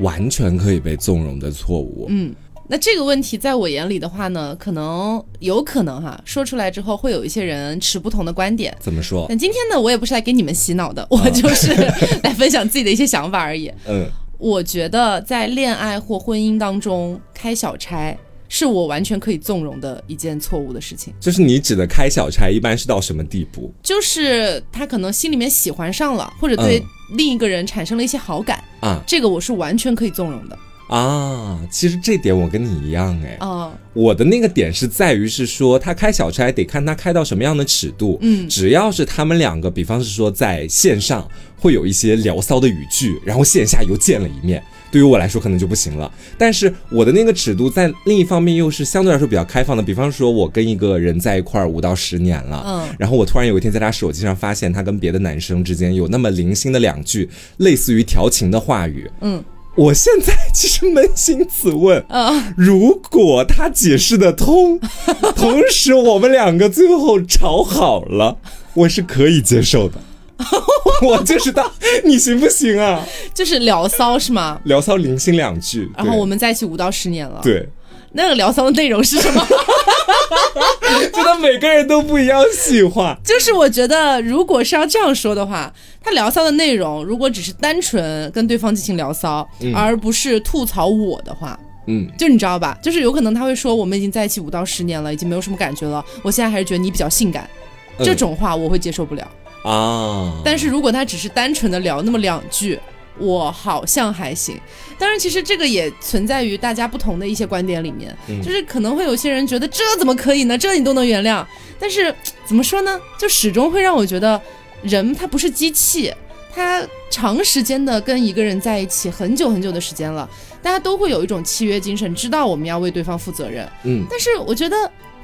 完全可以被纵容的错误。嗯，那这个问题在我眼里的话呢，可能有可能哈，说出来之后会有一些人持不同的观点。怎么说？那今天呢，我也不是来给你们洗脑的，我就是 来分享自己的一些想法而已。嗯。我觉得在恋爱或婚姻当中开小差，是我完全可以纵容的一件错误的事情。就是你指的开小差，一般是到什么地步？就是他可能心里面喜欢上了，或者对嗯另一个人产生了一些好感，啊这个我是完全可以纵容的。啊！其实这点我跟你一样哎，啊、我的那个点是在于是说，他开小差得看他开到什么样的尺度。嗯只要是他们两个，比方是说在线上会有一些聊骚的语句，然后线下又见了一面。对于我来说可能就不行了，但是我的那个尺度在另一方面又是相对来说比较开放的，比方说我跟一个人在一块儿五到十年了，嗯然后我突然有一天在他手机上发现他跟别的男生之间有那么零星的两句类似于调情的话语，嗯。我现在其实扪心自问，啊、如果他解释得通，同时我们两个最后吵好了，我是可以接受的。我就知道你行不行啊？就是聊骚是吗？聊骚零星两句，然后我们在一起五到十年了，，对，那个聊骚的内容是什么？觉得每个人都不一样喜欢。就是我觉得，如果是要这样说的话，他聊骚的内容如果只是单纯跟对方进行聊骚，而不是吐槽我的话，嗯，就你知道吧？就是有可能他会说我们已经在一起五到十年了，已经没有什么感觉了，我现在还是觉得你比较性感，嗯这种话我会接受不了。啊，但是如果他只是单纯的聊那么两句，我好像还行。当然，其实这个也存在于大家不同的一些观点里面，嗯就是可能会有些人觉得这怎么可以呢？这你都能原谅，但是怎么说呢？就始终会让我觉得，人他不是机器，他长时间的跟一个人在一起很久很久的时间了，大家都会有一种契约精神，知道我们要为对方负责任。嗯，但是我觉得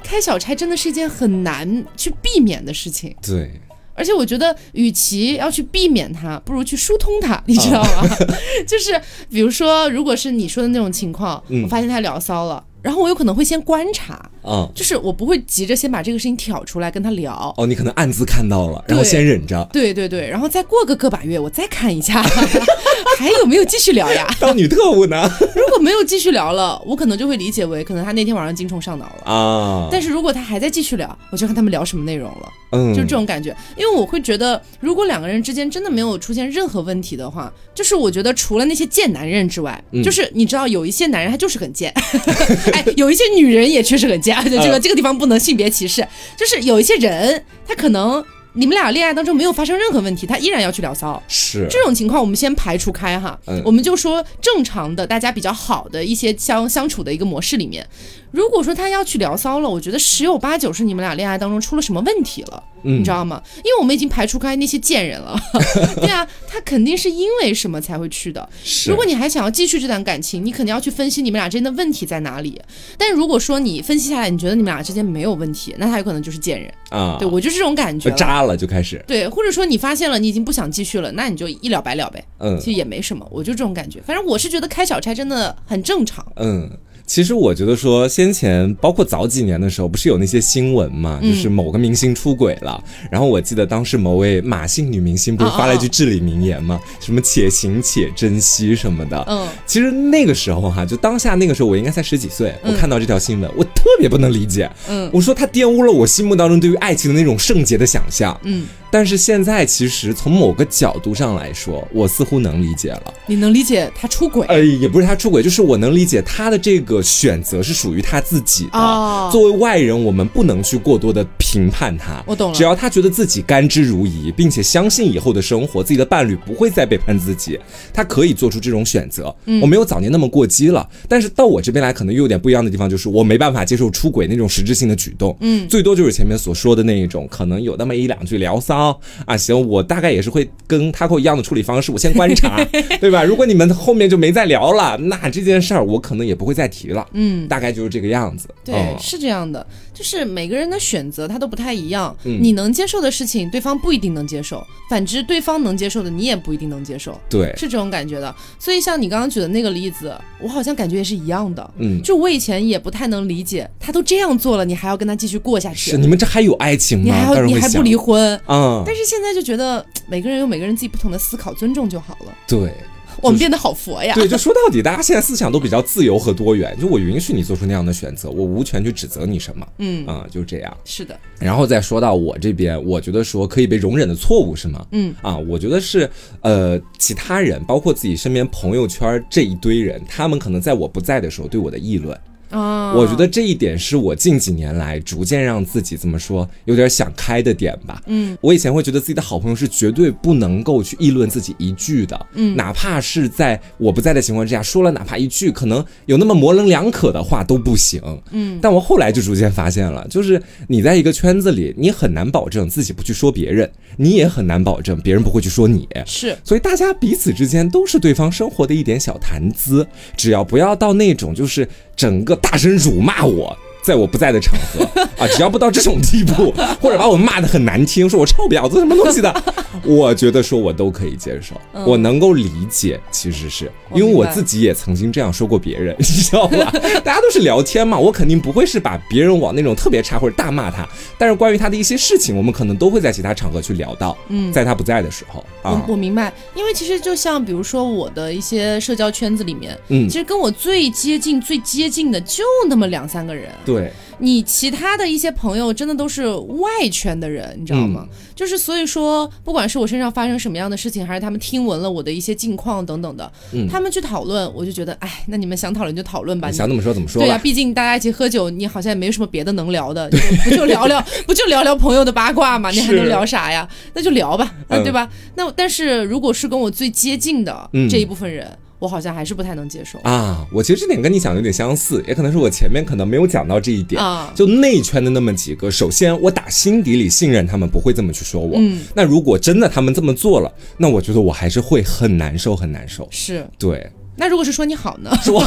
开小差真的是一件很难去避免的事情。对，而且我觉得，与其要去避免它，不如去疏通它，你知道吗？就是比如说，如果是你说的那种情况，嗯我发现他聊骚了，然后我有可能会先观察，嗯，就是我不会急着先把这个事情挑出来跟他聊。哦，你可能暗自看到了，然后先忍着，对对对，然后再过个个把月，我再看一下，还有没有继续聊呀？当女特务呢？如果没有继续聊了，我可能就会理解为可能他那天晚上精虫上脑了。啊，但是如果他还在继续聊，我就看他们聊什么内容了，嗯，就是这种感觉。因为我会觉得，如果两个人之间真的没有出现任何问题的话，就是我觉得除了那些贱男人之外，嗯就是你知道有一些男人他就是很贱，哎，有一些女人也确实很贱，这个、嗯。这个地方不能性别歧视，就是有一些人他可能你们俩恋爱当中没有发生任何问题，他依然要去聊骚。是。这种情况我们先排除开哈，嗯。我们就说正常的大家比较好的一些相相处的一个模式里面，如果说他要去聊骚了，我觉得十有八九是你们俩恋爱当中出了什么问题了，嗯你知道吗？因为我们已经排除开那些贱人了，对啊，他肯定是因为什么才会去的。如果你还想要继续这段感情，你肯定要去分析你们俩之间的问题在哪里。但如果说你分析下来，你觉得你们俩之间没有问题，那他有可能就是贱人。啊，对我就是这种感觉了。渣了就开始，对，或者说你发现了你已经不想继续了，那你就一了百了呗。嗯其实也没什么，我就这种感觉。反正我是觉得开小差真的很正常。嗯。其实我觉得说，先前包括早几年的时候，不是有那些新闻嘛，嗯就是某个明星出轨了，然后我记得当时某位马姓女明星不是发了一句至理名言嘛，什么且行且珍惜什么的。嗯，其实那个时候哈，就当下那个时候，我应该才十几岁，我看到这条新闻，我特别不能理解。嗯我说他玷污了我心目当中对于爱情的那种圣洁的想象。嗯，但是现在其实从某个角度上来说，我似乎能理解了。你能理解他出轨？呃，也不是他出轨，就是我能理解他的这个选择是属于他自己的。哦作为外人，我们不能去过多的评判他。我懂了只要他觉得自己甘之如饴，并且相信以后的生活，自己的伴侣不会再背叛自己，他可以做出这种选择。嗯我没有早年那么过激了，但是到我这边来，可能又有点不一样的地方，就是我没办法接受出轨那种实质性的举动。嗯最多就是前面所说的那一种，可能有那么一两句聊骚啊，行，我大概也是会跟 Taco 一样的处理方式，我先观察，对吧？如果你们后面就没再聊了，那这件事儿我可能也不会再提了。嗯，大概就是这个样子。对，嗯是这样的，就是每个人的选择他都不太一样。嗯你能接受的事情，对方不一定能接受；反之，对方能接受的，你也不一定能接受，对，是这种感觉的。所以像你刚刚举的那个例子，我好像感觉也是一样的。嗯，就我以前也不太能理解，他都这样做了，你还要跟他继续过下去是，你们这还有爱情吗？你还要你还不离婚。嗯、但是现在就觉得每个人有每个人自己不同的思考，尊重就好了。对。我们变得好佛呀！对，就说到底，大家现在思想都比较自由和多元，就我允许你做出那样的选择，我无权去指责你什么，嗯，啊、就这样。是的，然后再说到我这边，我觉得说可以被容忍的错误是吗？嗯啊，我觉得是呃，其他人，包括自己身边朋友圈这一堆人，他们可能在我不在的时候对我的议论，啊，我觉得这一点是我近几年来逐渐让自己怎么说，有点想开的点吧。嗯，我以前会觉得自己的好朋友是绝对不能够去议论自己一句的，嗯哪怕是在我不在的情况之下说了哪怕一句可能有那么模棱两可的话都不行。嗯，但我后来就逐渐发现了，就是你在一个圈子里，你很难保证自己不去说别人，你也很难保证别人不会去说你。是所以大家彼此之间都是对方生活的一点小谈资，只要不要到那种就是整个大声辱骂我。在我不在的场合 啊，只要不到这种地步，或者把我骂的很难听，说我臭婊子什么东西的，我觉得说我都可以接受，我能够理解，其实是因为我自己也曾经这样说过别人，你知道吧？大家都是聊天嘛，我肯定不会是把别人往那种特别差或者大骂他，但是关于他的一些事情，我们可能都会在其他场合去聊到，嗯。在他不在的时候啊。我，我明白，因为其实就像比如说我的一些社交圈子里面，嗯。其实跟我最接近、最接近的就那么两三个人。对，你其他的一些朋友真的都是外圈的人，你知道吗？嗯就是所以说，不管是我身上发生什么样的事情，还是他们听闻了我的一些近况等等的，嗯他们去讨论，我就觉得，哎，那你们想讨论就讨论吧。你你想怎么说怎么说对呀、吧。毕竟大家一起喝酒，你好像也没有什么别的能聊的，就 不就聊聊，不就聊聊朋友的八卦嘛？你还能聊啥呀？那就聊吧，那嗯对吧？那但是如果是跟我最接近的嗯这一部分人，我好像还是不太能接受啊，我其实这点跟你讲的有点相似，也可能是我前面可能没有讲到这一点。啊。就内圈的那么几个，首先我打心底里信任他们不会这么去说我。嗯，那如果真的他们这么做了，那我觉得我还是会很难受，很难受。是，对，那如果是说你好呢？说，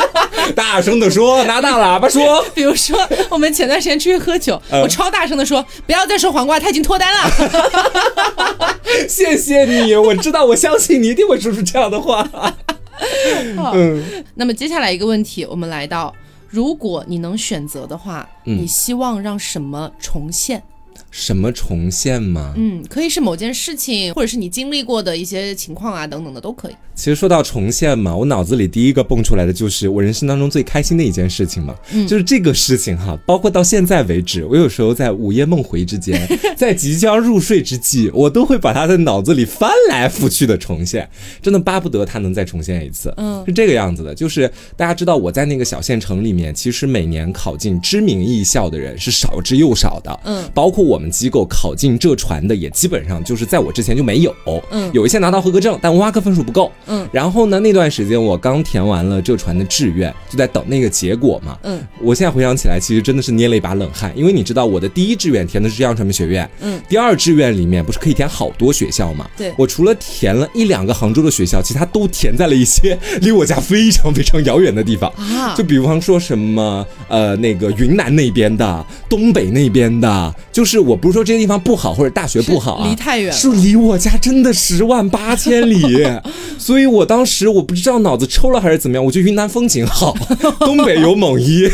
大声的说，拿大喇叭说。比如说，我们前段时间出去喝酒，嗯我超大声的说，不要再说黄瓜，他已经脱单了。谢谢你，我知道，我相信你一定会说出这样的话。嗯，那么接下来一个问题，我们来到，如果你能选择的话，嗯你希望让什么重现？什么重现吗？嗯，可以是某件事情，或者是你经历过的一些情况啊，等等的都可以。其实说到重现嘛，我脑子里第一个蹦出来的就是我人生当中最开心的一件事情嘛，就是这个事情哈。包括到现在为止，我有时候在午夜梦回之间，在即将入睡之际，我都会把它在脑子里翻来覆去的重现，真的巴不得它能再重现一次。嗯是这个样子的，就是大家知道我在那个小县城里面，其实每年考进知名艺校的人是少之又少的。嗯，包括我们机构考进浙传的，也基本上就是在我之前就没有。嗯有一些拿到合格证，但文化课分数不够。嗯，然后呢，那段时间我刚填完了浙传的志愿，就在等那个结果嘛。嗯，我现在回想起来，其实真的是捏了一把冷汗，因为你知道我的第一志愿填的是浙江传媒学院，嗯，第二志愿里面不是可以填好多学校嘛？对我除了填了一两个杭州的学校，其他都填在了一些 离我家非常非常遥远的地方。啊，就比方说什么呃那个云南那边的、东北那边的，就是我不是说这些地方不好或者大学不好啊，离太远了是离我家真的十万八千里，所以我当时我不知道脑子抽了还是怎么样，我觉得云南风景好，东北有猛医，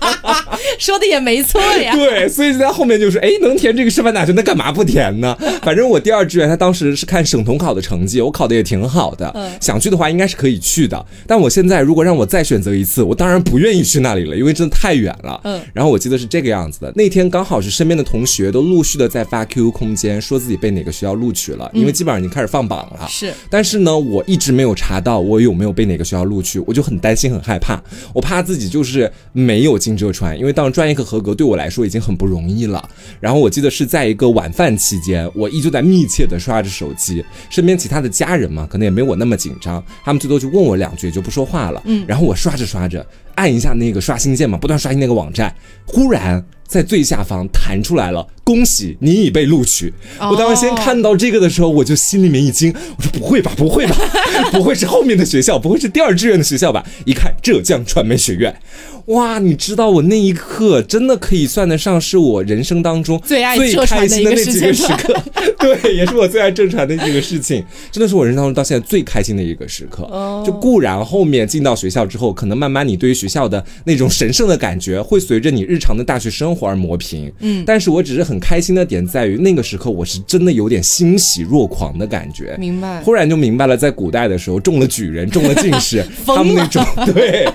说的也没错呀。对，所以就在后面就说，哎，能填这个师范大学，那干嘛不填呢？反正我第二志愿，他当时是看省统考的成绩，我考的也挺好的，嗯想去的话应该是可以去的。但我现在如果让我再选择一次，我当然不愿意去那里了，因为真的太远了。嗯然后我记得是这个样子的，那天刚好是身边的同学都陆续的在发 QQ 空间，说自己被哪个学校录取了，因为基本上已经开始放榜了。是，但是呢，我一直没有查到我有没有被哪个学校录取，我就很担心、很害怕。我怕自己就是没有进浙传，因为当专业课合格对我来说已经很不容易了。然后我记得是在一个晚饭期间，我依旧在密切的刷着手机，身边其他的家人嘛，可能也没我那么紧张，他们最多就问我两句就不说话了。嗯然后我刷着刷着，按一下那个刷新键嘛，不断刷新那个网站，忽然。在最下方弹出来了，恭喜你已被录取。我当时先哦看到这个的时候，我就心里面一惊，我说不会吧，不会吧，不会是后面的学校，不会是第二志愿的学校吧？一看浙江传媒学院，哇，你知道我那一刻真的可以算得上是我人生当中最爱最开心的那几个时刻，对，也是我最爱正传的几个事情，真的是我人生当中到现在最开心的一个时刻。哦就固然后面进到学校之后，可能慢慢你对于学校的那种神圣的感觉，会随着你日常的大学生活而磨平。嗯但是我只是很开心的点在于，那个时刻我是真的有点欣喜若狂的感觉。明白。忽然就明白了，在古代的时候中了举人、中了进士，他们那种 对，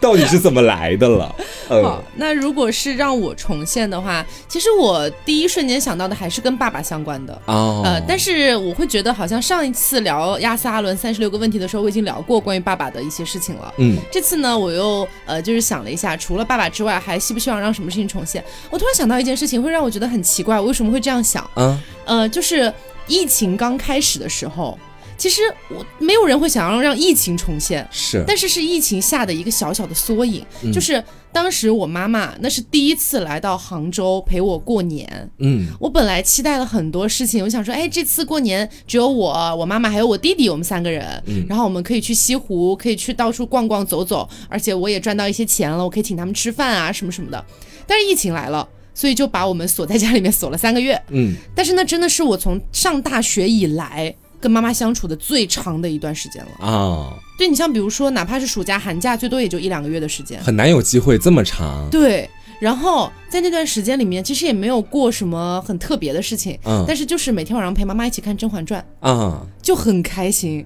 到底是怎么来的了？嗯好，那如果是让我重现的话，其实我第一瞬间想到的还是跟爸爸相关的。哦，呃，但是我会觉得，好像上一次聊亚瑟阿伦三十六个问题的时候，我已经聊过关于爸爸的一些事情了。嗯这次呢，我又呃，就是想了一下，除了爸爸之外，还希不希望让什么事情重现？我突然想到一件事情，会让我觉得很奇怪，我为什么会这样想？嗯呃，就是疫情刚开始的时候，其实我没有人会想要让疫情重现，是但是是疫情下的一个小小的缩影，嗯就是当时我妈妈那是第一次来到杭州陪我过年。嗯我本来期待了很多事情，我想说，哎，这次过年只有我、我妈妈还有我弟弟，我们三个人，嗯然后我们可以去西湖，可以去到处逛逛走走，而且我也赚到一些钱了，我可以请他们吃饭啊什么什么的。但是疫情来了，所以就把我们锁在家里面锁了三个月。嗯但是那真的是我从上大学以来跟妈妈相处的最长的一段时间了。啊，对你像比如说，哪怕是暑假、寒假，最多也就一两个月的时间。很难有机会这么长。对，然后在那段时间里面，其实也没有过什么很特别的事情，嗯但是就是每天晚上陪妈妈一起看《甄嬛传啊，》，就很开心。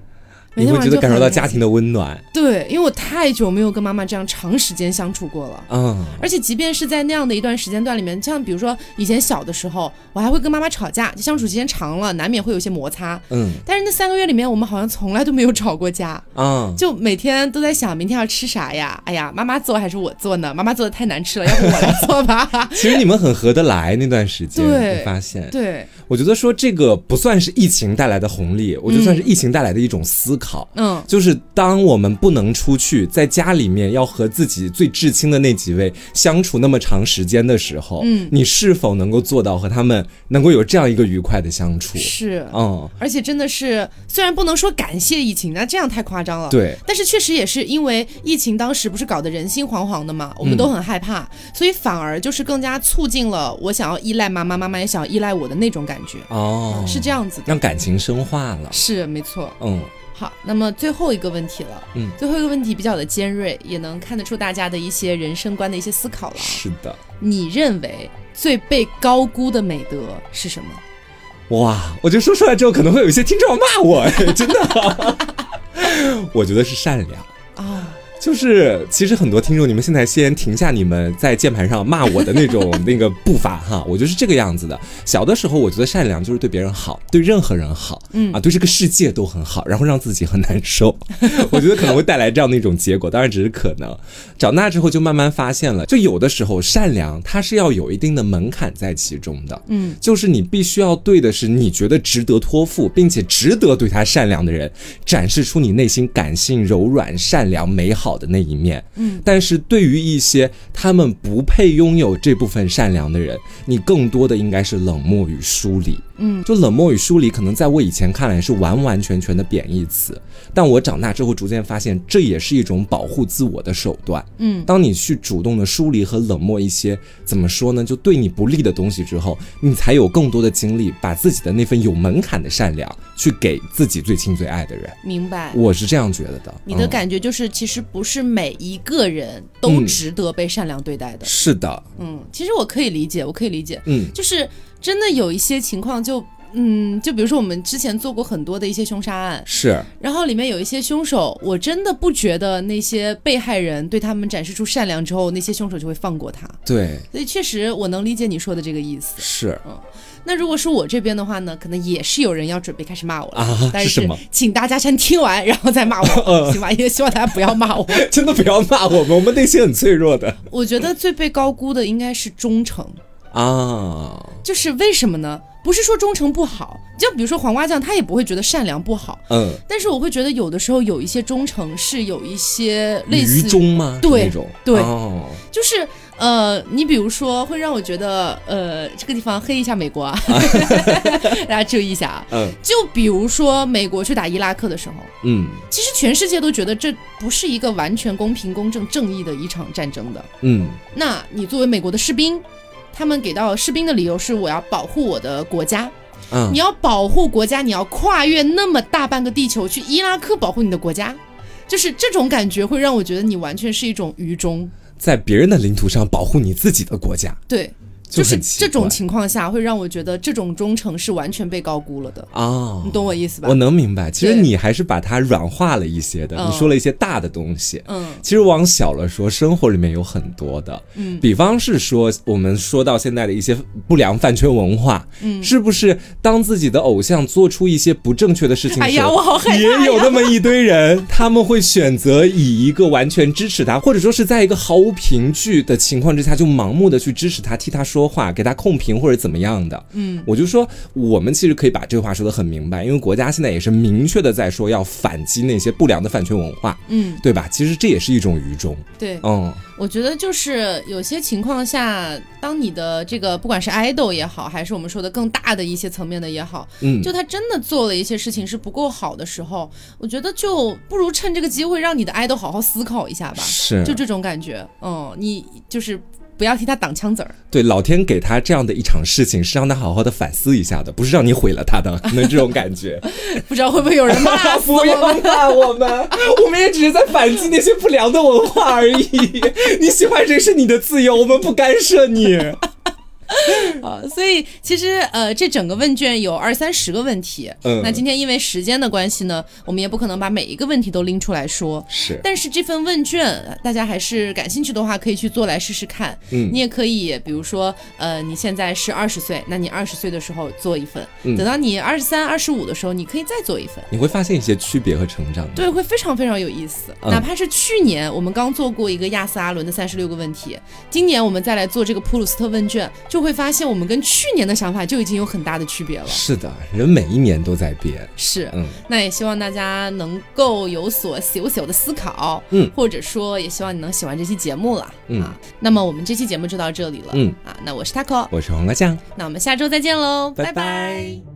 每你会天晚上就觉得感受到家庭的温暖。对，因为我太久没有跟妈妈这样长时间相处过了。嗯而且，即便是在那样的一段时间段里面，像比如说以前小的时候，我还会跟妈妈吵架，就相处时间长了，难免会有一些摩擦。嗯但是那三个月里面，我们好像从来都没有吵过架，嗯，就每天都在想明天要吃啥呀？哎呀，妈妈做还是我做呢？妈妈做的太难吃了，要不我来做吧？其实你们很合得来那段时间，对你发现。对，我觉得说这个不算是疫情带来的红利，我觉得算是疫情带来的一种思考。嗯，就是当我们不能出去，在家里面要和自己最至亲的那几位相处那么长时间的时候，嗯你是否能够做到和他们能够有这样一个愉快的相处？是，嗯，而且真的是，虽然不能说感谢疫情，那这样太夸张了。。对，但是确实也是因为疫情当时不是搞得人心惶惶的嘛，我们都很害怕，所以反而就是更加促进了我想要依赖妈妈，妈妈也想要依赖我的那种感觉，哦，是这样子的。让感情深化了。是没错。嗯好，那么最后一个问题了，嗯最后一个问题比较的尖锐，也能看得出大家的一些人生观的一些思考了啊。是的，你认为最被高估的美德是什么？哇，我觉得说出来之后可能会有一些听众要骂我，哎，真的。我觉得是善良。啊、就是，其实很多听众，你们现在先停下你们在键盘上骂我的那种那个步伐哈，我就是这个样子的。小的时候，我觉得善良就是对别人好，对任何人好，嗯啊，对这个世界都很好，然后让自己很难受。我觉得可能会带来这样的一种结果，当然只是可能。长大之后就慢慢发现了，就有的时候善良它是要有一定的门槛在其中的，嗯，就是你必须要对的是你觉得值得托付，并且值得对他善良的人，展示出你内心感性、柔软、善良、美好的那一面。嗯，但是对于一些他们不配拥有这部分善良的人，你更多的应该是冷漠与疏离。嗯，就冷漠与疏离，可能在我以前看来是完完全全的贬义词，但我长大之后逐渐发现，这也是一种保护自我的手段。嗯，当你去主动的疏离和冷漠一些怎么说呢，就对你不利的东西之后，你才有更多的精力把自己的那份有门槛的善良去给自己最亲最爱的人。明白。我是这样觉得的。你的嗯感觉就是，其实不是每一个人都嗯值得被善良对待的。是的，嗯，其实我可以理解，我可以理解，嗯就是真的有一些情况就。嗯，就比如说我们之前做过很多的一些凶杀案，是，然后里面有一些凶手，我真的不觉得那些被害人对他们展示出善良之后，那些凶手就会放过他。对，所以确实我能理解你说的这个意思。是嗯那如果是我这边的话呢，可能也是有人要准备开始骂我了，啊但是是什么请大家先听完，然后再骂我，行吧？也希望大家不要骂我。真的不要骂我们，我们内心很脆弱的我觉得最被高估的应该是忠诚，啊。就是为什么呢？不是说忠诚不好，就比如说黄瓜酱，他也不会觉得善良不好，嗯，但是我会觉得有的时候有一些忠诚是有一些类似于忠吗？对那种对哦，就是呃，你比如说会让我觉得呃，这个地方黑一下美国啊，大家注意一下啊。嗯就比如说美国去打伊拉克的时候，嗯其实全世界都觉得这不是一个完全公平、公正、正义的一场战争的。嗯那你作为美国的士兵，他们给到士兵的理由是我要保护我的国家。嗯你要保护国家，你要跨越那么大半个地球去伊拉克保护你的国家，就是这种感觉会让我觉得你完全是一种愚忠。在别人的领土上保护你自己的国家，对，就是这种情况下会让我觉得这种忠诚是完全被高估了的。啊，你懂我意思吧我？能明白，其实你还是把它软化了一些的，嗯你说了一些大的东西。嗯其实往小了说，生活里面有很多的，嗯比方是说我们说到现在的一些不良饭圈文化，嗯是不是当自己的偶像做出一些不正确的事情的哎呀，我好害怕也！有那么一堆人，他们会选择以一个完全支持他，或者说是在一个毫无凭据的情况之下，就盲目的去支持他，替他说话，给他控评或者怎么样的。嗯，我就说，我们其实可以把这话说得很明白，因为国家现在也是明确的在说要反击那些不良的饭圈文化，嗯，对吧？其实这也是一种愚忠。对，嗯，我觉得就是有些情况下，当你的这个不管是 idol 也好，还是我们说的更大的一些层面的也好，嗯就他真的做了一些事情是不够好的时候，我觉得就不如趁这个机会让你的 idol 好好思考一下吧，是，就这种感觉。嗯，你就是不要替他挡枪子儿。对老天给他这样的一场事情，是让他好好的反思一下的，不是让你毁了他的，可能这种感觉。不知道会不会有人骂死不我要？骂我们，我们也只是在反击那些不良的文化而已。你喜欢谁是你的自由，我们不干涉你。啊，所以其实呃，这整个问卷有二三十个问题。嗯那今天因为时间的关系呢，我们也不可能把每一个问题都拎出来说。是，但是这份问卷，呃大家还是感兴趣的话，可以去做来试试看。嗯你也可以，比如说，呃，你现在是二十岁，那你二十岁的时候做一份，嗯等到你二十三、二十五的时候，你可以再做一份。你会发现一些区别和成长。对，会非常非常有意思。嗯哪怕是去年我们刚做过一个亚瑟阿伦的三十六个问题，今年我们再来做这个普鲁斯特问卷，就就会发现我们跟去年的想法就已经有很大的区别了。是的，人每一年都在变。是，嗯，那也希望大家能够有所小小的思考，嗯，或者说也希望你能喜欢这期节目了，嗯。啊。那么我们这期节目就到这里了，嗯。啊，那我是 taco，我是黄瓜酱，那我们下周再见喽，拜。拜拜